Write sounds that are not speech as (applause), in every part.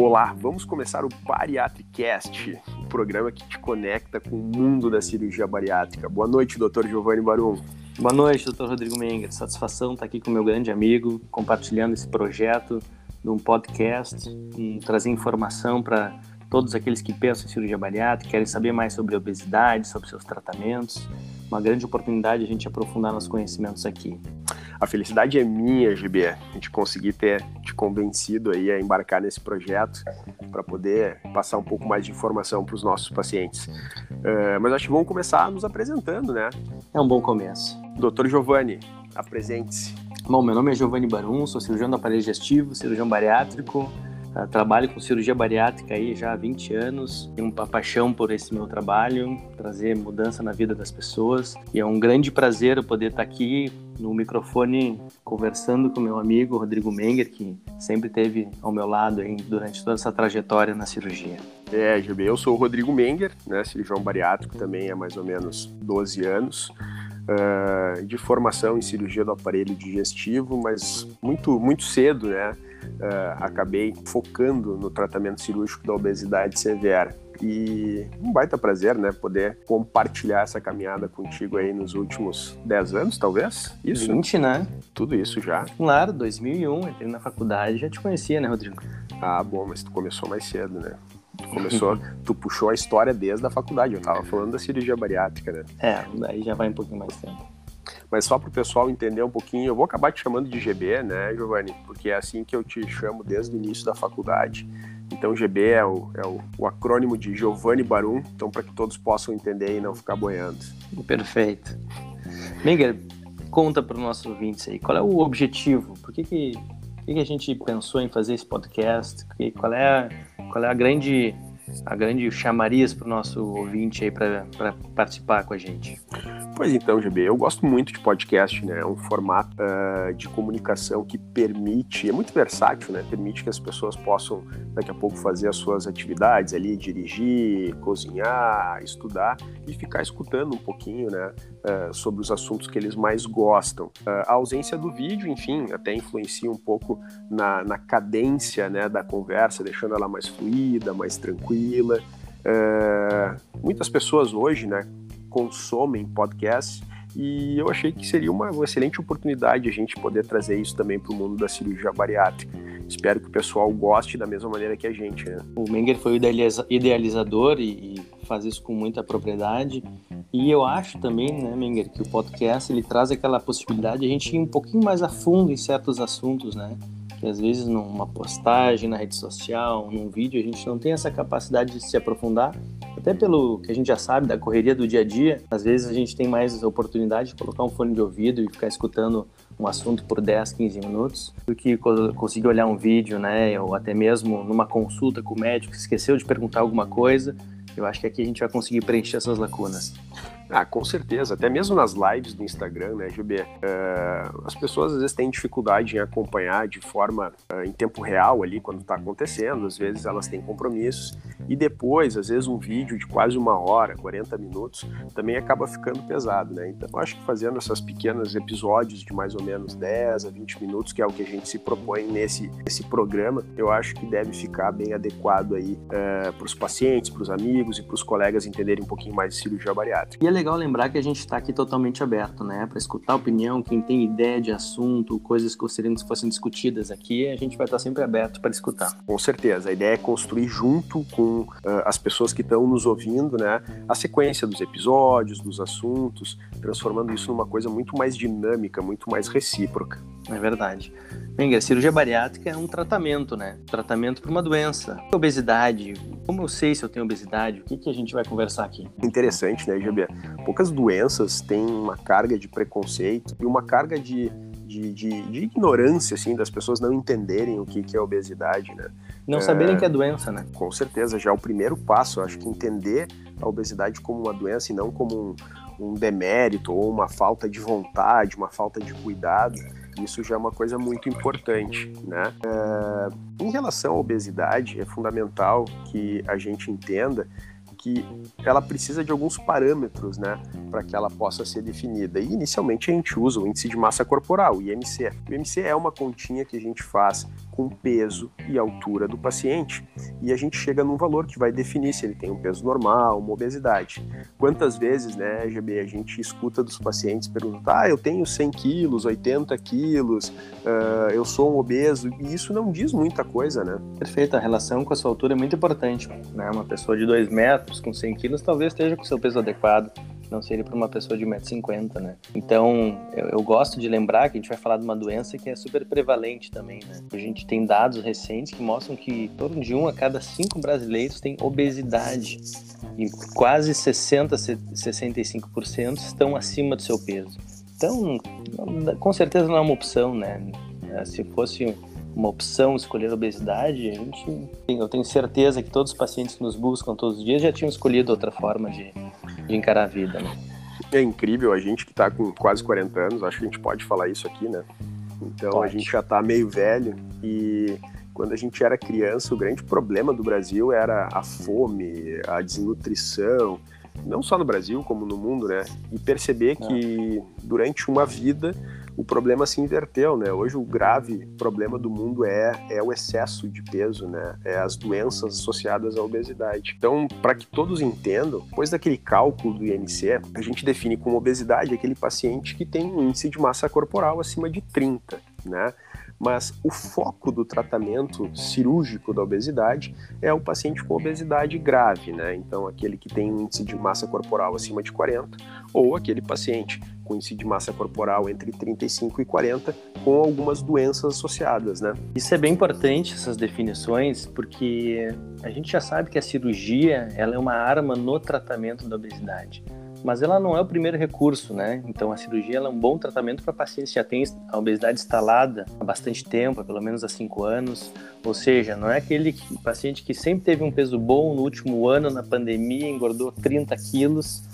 Olá, vamos começar o Bariatricast, o programa que te conecta com o mundo da cirurgia bariátrica. Boa noite, Dr. Giovanni Barum. Boa noite, Dr. Rodrigo Menger. Satisfação estar aqui com meu grande amigo, compartilhando esse projeto de um podcast e trazer informação para todos aqueles que pensam em cirurgia bariátrica, querem saber mais sobre obesidade, sobre seus tratamentos. Uma grande oportunidade a gente aprofundar nossos conhecimentos aqui. A felicidade é minha, GB, a gente conseguir ter te convencido aí a embarcar nesse projeto para poder passar um pouco mais de informação para os nossos pacientes. Uh, mas acho que vamos começar nos apresentando, né? É um bom começo. Doutor Giovanni, apresente-se. Bom, meu nome é Giovanni Barum, sou cirurgião do aparelho digestivo, cirurgião bariátrico, trabalho com cirurgia bariátrica aí já há 20 anos, tenho uma paixão por esse meu trabalho, trazer mudança na vida das pessoas. E é um grande prazer poder estar aqui no microfone conversando com meu amigo Rodrigo Menger, que sempre esteve ao meu lado aí durante toda essa trajetória na cirurgia. É, GB, eu sou o Rodrigo Menger, né, cirurgião bariátrico também há mais ou menos 12 anos. Uh, de formação em cirurgia do aparelho digestivo, mas muito, muito cedo, né? uh, acabei focando no tratamento cirúrgico da obesidade severa. E um baita prazer, né, poder compartilhar essa caminhada contigo aí nos últimos 10 anos, talvez? Isso? 20, né? Tudo isso já. Claro, 2001, entrei na faculdade, já te conhecia, né, Rodrigo? Ah, bom, mas tu começou mais cedo, né? Tu começou, (laughs) tu puxou a história desde a faculdade, eu tava falando da cirurgia bariátrica, né? É, daí já vai um pouquinho mais tempo. Mas só para o pessoal entender um pouquinho, eu vou acabar te chamando de GB, né, Giovanni? Porque é assim que eu te chamo desde o início da faculdade. Então, GB é o, é o, o acrônimo de Giovanni Barum, então para que todos possam entender e não ficar boiando. Perfeito. Miguel, conta para os nossos ouvintes aí, qual é o objetivo? Por que, que, que, que a gente pensou em fazer esse podcast? Qual é, qual é a grande a grande chamariz para o nosso ouvinte aí para participar com a gente? Pois então, GB, eu gosto muito de podcast, né? É um formato uh, de comunicação que permite, é muito versátil, né? Permite que as pessoas possam daqui a pouco fazer as suas atividades ali, dirigir, cozinhar, estudar e ficar escutando um pouquinho, né? Uh, sobre os assuntos que eles mais gostam. Uh, a ausência do vídeo, enfim, até influencia um pouco na, na cadência, né? Da conversa, deixando ela mais fluida, mais tranquila. muitas pessoas hoje, né? Consomem podcasts e eu achei que seria uma, excelente oportunidade a gente poder trazer isso também para o mundo da cirurgia bariátrica. Espero que o pessoal goste da mesma maneira que a gente. Né? O Menger foi o idealizador e, e faz isso com muita propriedade. E eu acho também, né, Menger, que o podcast ele traz aquela possibilidade de a gente ir um pouquinho mais a fundo em certos assuntos, né? Que às vezes numa postagem na rede social, num vídeo, a gente não tem essa capacidade de se aprofundar, até pelo que a gente já sabe da correria do dia a dia. Às vezes a gente tem mais oportunidade de colocar um fone de ouvido e ficar escutando um assunto por 10, 15 minutos, do que conseguir olhar um vídeo, né, ou até mesmo numa consulta com o médico, esqueceu de perguntar alguma coisa. Eu acho que aqui a gente vai conseguir preencher essas lacunas. Ah, com certeza. Até mesmo nas lives do Instagram, né, GB? Uh, eh, as pessoas às vezes têm dificuldade em acompanhar de forma uh, em tempo real ali quando está acontecendo. Às vezes elas têm compromissos. E depois, às vezes, um vídeo de quase uma hora, 40 minutos, também acaba ficando pesado, né? Então, eu acho que fazendo essas pequenos episódios de mais ou menos 10 a 20 minutos, que é o que a gente se propõe nesse, nesse programa, eu acho que deve ficar bem adequado aí uh, eh, para os pacientes, para os amigos e para os colegas entenderem um pouquinho mais de cirurgia bariátrica. E legal lembrar que a gente está aqui totalmente aberto, né? Para escutar opinião, quem tem ideia de assunto, coisas que gostariam que fossem discutidas aqui, a gente vai estar sempre aberto para escutar. Com certeza. A ideia é construir junto com uh, as pessoas que estão nos ouvindo, né? A sequência dos episódios, dos assuntos, transformando isso numa coisa muito mais dinâmica, muito mais recíproca. É verdade. Bem, a cirurgia bariátrica é um tratamento, né? Tratamento para uma doença. Obesidade. Como eu sei se eu tenho obesidade? O que, que a gente vai conversar aqui? Interessante, né, GB? Poucas doenças têm uma carga de preconceito e uma carga de, de, de, de ignorância, assim, das pessoas não entenderem o que, que é obesidade, né? Não é, saberem que é doença, né? Com certeza, já é o primeiro passo. Acho que entender a obesidade como uma doença e não como um, um demérito ou uma falta de vontade, uma falta de cuidado isso já é uma coisa muito importante, né? É, em relação à obesidade, é fundamental que a gente entenda que ela precisa de alguns parâmetros, né, para que ela possa ser definida. E inicialmente a gente usa o índice de massa corporal, o IMC. O IMC é uma continha que a gente faz com peso e altura do paciente e a gente chega num valor que vai definir se ele tem um peso normal, uma obesidade. Quantas vezes, né, GB, a gente escuta dos pacientes perguntar: ah, eu tenho 100 quilos, 80 quilos, uh, eu sou um obeso, e isso não diz muita coisa, né? Perfeito, a relação com a sua altura é muito importante. Né? Uma pessoa de 2 metros com 100 quilos talvez esteja com seu peso adequado não seria para uma pessoa de 1,50m, né? Então, eu, eu, gosto de lembrar que a gente vai falar de uma doença que é super prevalente também, né? A gente tem dados recentes que mostram que em torno de um a cada cinco brasileiros tem obesidade e quase 60, 65% estão acima do seu peso. Então, com certeza não é uma opção, né? Se fosse uma opção escolher obesidade, a gente, eu tenho certeza que todos os pacientes que nos buscam todos os dias já tinham escolhido outra forma de, de encarar a vida. Né? É incrível, a gente que está com quase 40 anos, acho que a gente pode falar isso aqui, né? Então pode. a gente já está meio velho e quando a gente era criança, o grande problema do Brasil era a fome, a desnutrição, não só no Brasil, como no mundo, né? E perceber que durante uma vida o problema se inverteu, né? Hoje o grave problema do mundo é, é o excesso de peso, né? É as doenças associadas à obesidade. Então, para que todos entendam, depois daquele cálculo do IMC, a gente define como obesidade aquele paciente que tem um índice de massa corporal acima de 30, né? mas o foco do tratamento cirúrgico da obesidade é o paciente com obesidade grave, né? Então, aquele que tem um índice de massa corporal acima de 40, ou aquele paciente com índice de massa corporal entre 35 e 40, com algumas doenças associadas, né? Isso é bem importante, essas definições, porque a gente já sabe que a cirurgia ela é uma arma no tratamento da obesidade mas ela não é o primeiro recurso, né? Então a cirurgia é um bom tratamento para pacientes que já têm a obesidade instalada há bastante tempo, pelo menos há cinco anos. Ou seja, não é aquele paciente que sempre teve um peso bom no último ano, na pandemia, engordou 30 quilos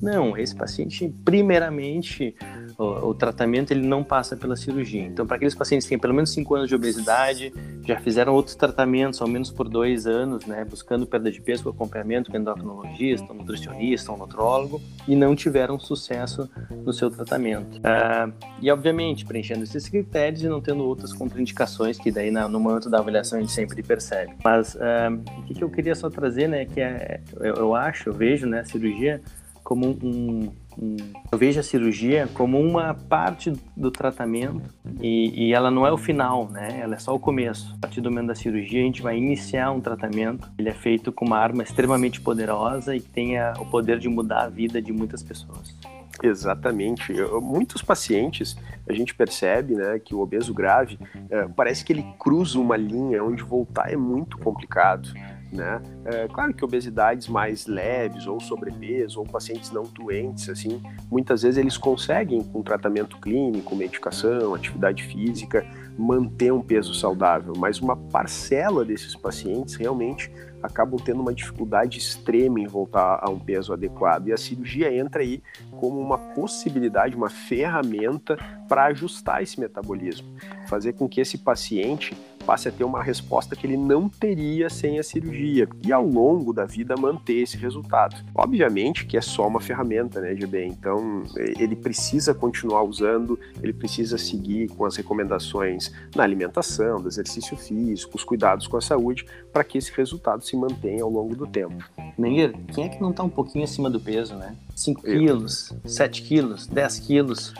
não, esse paciente, primeiramente, o, o, tratamento ele não passa pela cirurgia. Então, para aqueles pacientes que têm pelo menos 5 anos de obesidade, já fizeram outros tratamentos, ao menos por dois anos, né, buscando perda de peso com acompanhamento com endocrinologista, nutricionista, um nutrólogo, e não tiveram sucesso no seu tratamento. Uh, e, obviamente, preenchendo esses critérios e não tendo outras contraindicações, que daí no momento da avaliação a gente sempre percebe. Mas uh, o que, que eu queria só trazer, né, que é, eu, eu acho, eu vejo, né, a cirurgia como um, um, eu vejo a cirurgia como uma parte do tratamento e, e, ela não é o final, né? Ela é só o começo. A partir do momento da cirurgia a gente vai iniciar um tratamento. Ele é feito com uma arma extremamente poderosa e que tem o poder de mudar a vida de muitas pessoas. Exatamente. Muitos pacientes, a gente percebe né, que o obeso grave é, parece que ele cruza uma linha onde voltar é muito complicado. Né? É, claro que obesidades mais leves, ou sobrepeso, ou pacientes não doentes, assim, muitas vezes eles conseguem, com tratamento clínico, medicação, atividade física, manter um peso saudável, mas uma parcela desses pacientes realmente acabam tendo uma dificuldade extrema em voltar a um peso adequado. E a cirurgia entra aí como uma possibilidade, uma ferramenta para ajustar esse metabolismo, fazer com que esse paciente passe a ter uma resposta que ele não teria sem a cirurgia e ao longo da vida manter esse resultado. Obviamente que é só uma ferramenta, né, GB? Então ele precisa continuar usando, ele precisa seguir com as recomendações na alimentação, do exercício físico, os cuidados com a saúde, para que esse resultado se mantenha ao longo do tempo. Menger, quem é que não está um pouquinho acima do peso, né? 5 quilos, 7 quilos, 10 quilos.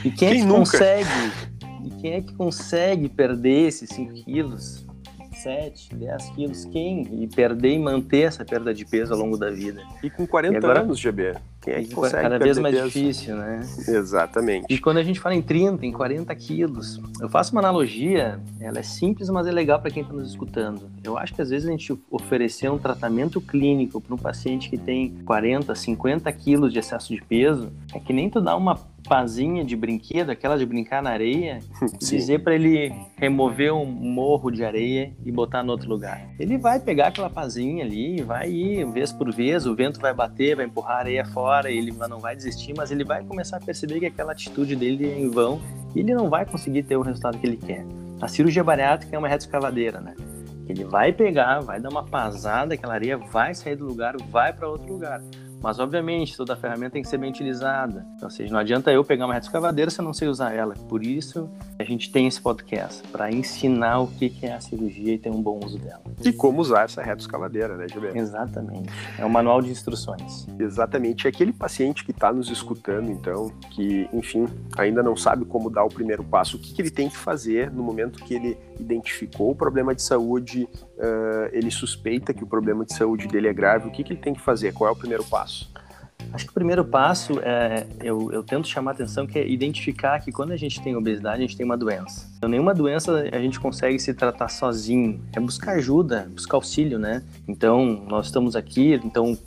E quem, quem é que nunca? consegue e quem é que consegue perder esses 5 quilos, 7, 10 quilos? Quem? E perder e manter essa perda de peso ao longo da vida. E com 40 e agora, anos, GB. Quem é que consegue Cada vez mais peso? difícil, né? Exatamente. E quando a gente fala em 30, em 40 quilos, eu faço uma analogia, ela é simples, mas é legal para quem está nos escutando. Eu acho que às vezes a gente oferecer um tratamento clínico para um paciente que tem 40, 50 quilos de excesso de peso, é que nem tu dá uma pazinha de brinquedo, aquela de brincar na areia, (laughs) dizer para ele remover um morro de areia e botar no outro lugar. Ele vai pegar aquela pazinha ali, vai ir vez por vez, o vento vai bater, vai empurrar a areia fora, ele não vai desistir, mas ele vai começar a perceber que aquela atitude dele é em vão e ele não vai conseguir ter o resultado que ele quer. A cirurgia bariátrica é uma reta escavadeira, né? Ele vai pegar, vai dar uma pasada, aquela areia vai sair do lugar, vai para outro lugar. Mas, obviamente, toda a ferramenta tem que ser bem utilizada. Então, ou seja, não adianta eu pegar uma reta escavadeira se eu não sei usar ela. Por isso, gente tem esse podcast para ensinar o que é a cirurgia e ter um bom uso dela. E como usar essa reta escaladeira, né, Gilberto? Exatamente. É um manual de instruções. Exatamente. E aquele paciente que está nos escutando, então, que, enfim, ainda não sabe como dar o primeiro passo, o que, que ele tem que fazer no momento que ele identificou o problema de saúde, uh, ele suspeita que o problema de saúde dele é grave, o que, que ele tem que fazer? Qual é o primeiro passo? Acho que o primeiro passo é eu, eu tento chamar a atenção que é identificar que quando a gente tem obesidade, a gente tem uma doença. Então, nenhuma doença a gente consegue se tratar sozinho. É buscar ajuda, buscar auxílio, né? Então, nós estamos aqui, então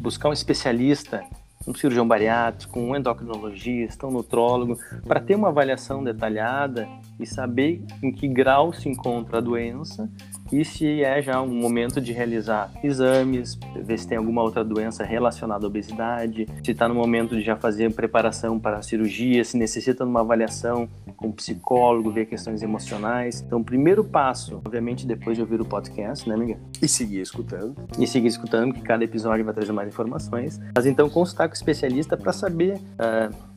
buscar um especialista, um cirurgião bariátrico, um endocrinologista, um nutrólogo, para ter uma avaliação detalhada e saber em que grau se encontra a doença e se é já um momento de realizar exames, ver se tem alguma outra doença relacionada à obesidade, se está no momento de já fazer preparação para a cirurgia, se necessita de uma avaliação com um psicólogo, ver questões emocionais. Então, o primeiro passo, obviamente, depois de ouvir o podcast, né, Miguel? E seguir escutando. E seguir escutando, que cada episódio vai trazer mais informações. Mas então, consultar com o especialista para saber. Uh,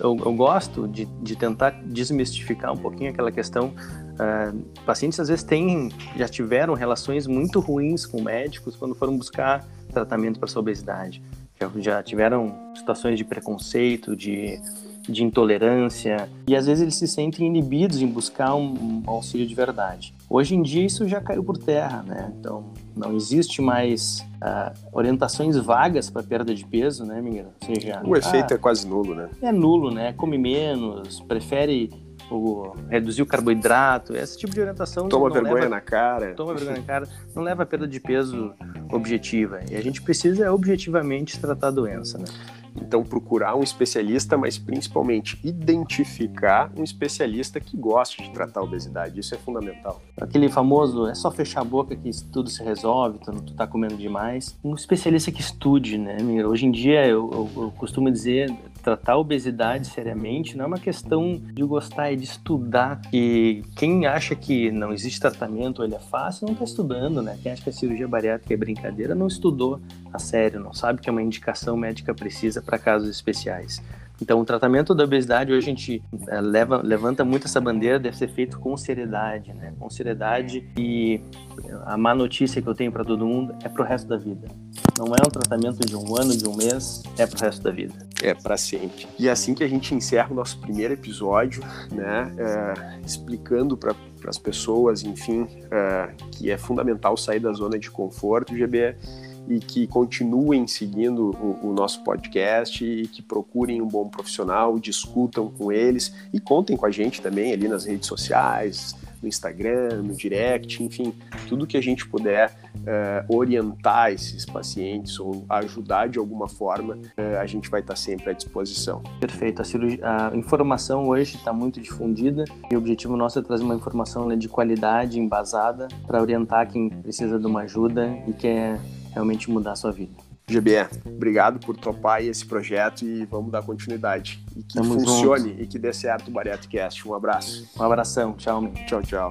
eu, eu, gosto de, de tentar desmistificar um pouquinho aquela questão Uh, pacientes às vezes têm, já tiveram relações muito ruins com médicos quando foram buscar tratamento para sua obesidade. Já, já tiveram situações de preconceito, de, de intolerância, e às vezes eles se sentem inibidos em buscar um, um auxílio de verdade. Hoje em dia isso já caiu por terra, né? Então não existe mais uh, orientações vagas para perda de peso, né? Ou seja, o efeito ah, é quase nulo, né? É nulo, né? Come menos, prefere o, reduzir o carboidrato, esse tipo de orientação. Toma vergonha leva, na cara. Toma vergonha na cara, não leva a perda de peso objetiva. E a gente precisa objetivamente tratar a doença, né? Então, procurar um especialista, mas principalmente identificar um especialista que goste de tratar a obesidade. Isso é fundamental. Aquele famoso, é só fechar a boca que tudo se resolve, tu, tu tá comendo demais. Um especialista que estude, né? Hoje em dia, eu, eu, eu costumo dizer, tratar a obesidade seriamente não é uma questão de gostar, é de estudar. E quem acha que não existe tratamento ele é fácil, não está estudando, né? Quem acha que a cirurgia bariátrica é brincadeira, não estudou a sério, não sabe que é uma indicação médica precisa para casos especiais. Então, o tratamento da obesidade, hoje a gente é, leva, levanta muito essa bandeira, deve ser feito com seriedade, né? Com seriedade e a má notícia que eu tenho para todo mundo é para o resto da vida. Não é um tratamento de um ano, de um mês, é para o resto da vida. É para sempre. E é assim que a gente encerra o nosso primeiro episódio, né? É, explicando para as pessoas, enfim, é, que é fundamental sair da zona de conforto, GB e que continuem seguindo o, o, nosso podcast e que procurem um bom profissional, discutam com eles e contem com a gente também ali nas redes sociais, no Instagram, no direct, enfim, tudo que a gente puder uh, orientar esses pacientes ou ajudar de alguma forma, uh, a gente vai estar sempre à disposição. Perfeito. A, cirurgia, a informação hoje está muito difundida e o objetivo nosso é trazer uma informação né, de qualidade, embasada, para orientar quem precisa de uma ajuda e quer realmente mudar a sua vida. GBE, obrigado por topar esse projeto e vamos dar continuidade. E que Tamo funcione junto. e que dê certo o Cast. Um abraço. Um abração. Tchau, meu. Tchau, tchau.